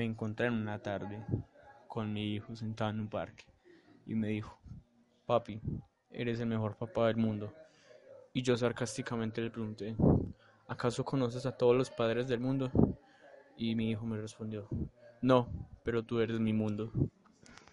Me encontré en una tarde con mi hijo sentado en un parque y me dijo, papi, eres el mejor papá del mundo. Y yo sarcásticamente le pregunté, ¿acaso conoces a todos los padres del mundo? Y mi hijo me respondió, no, pero tú eres mi mundo.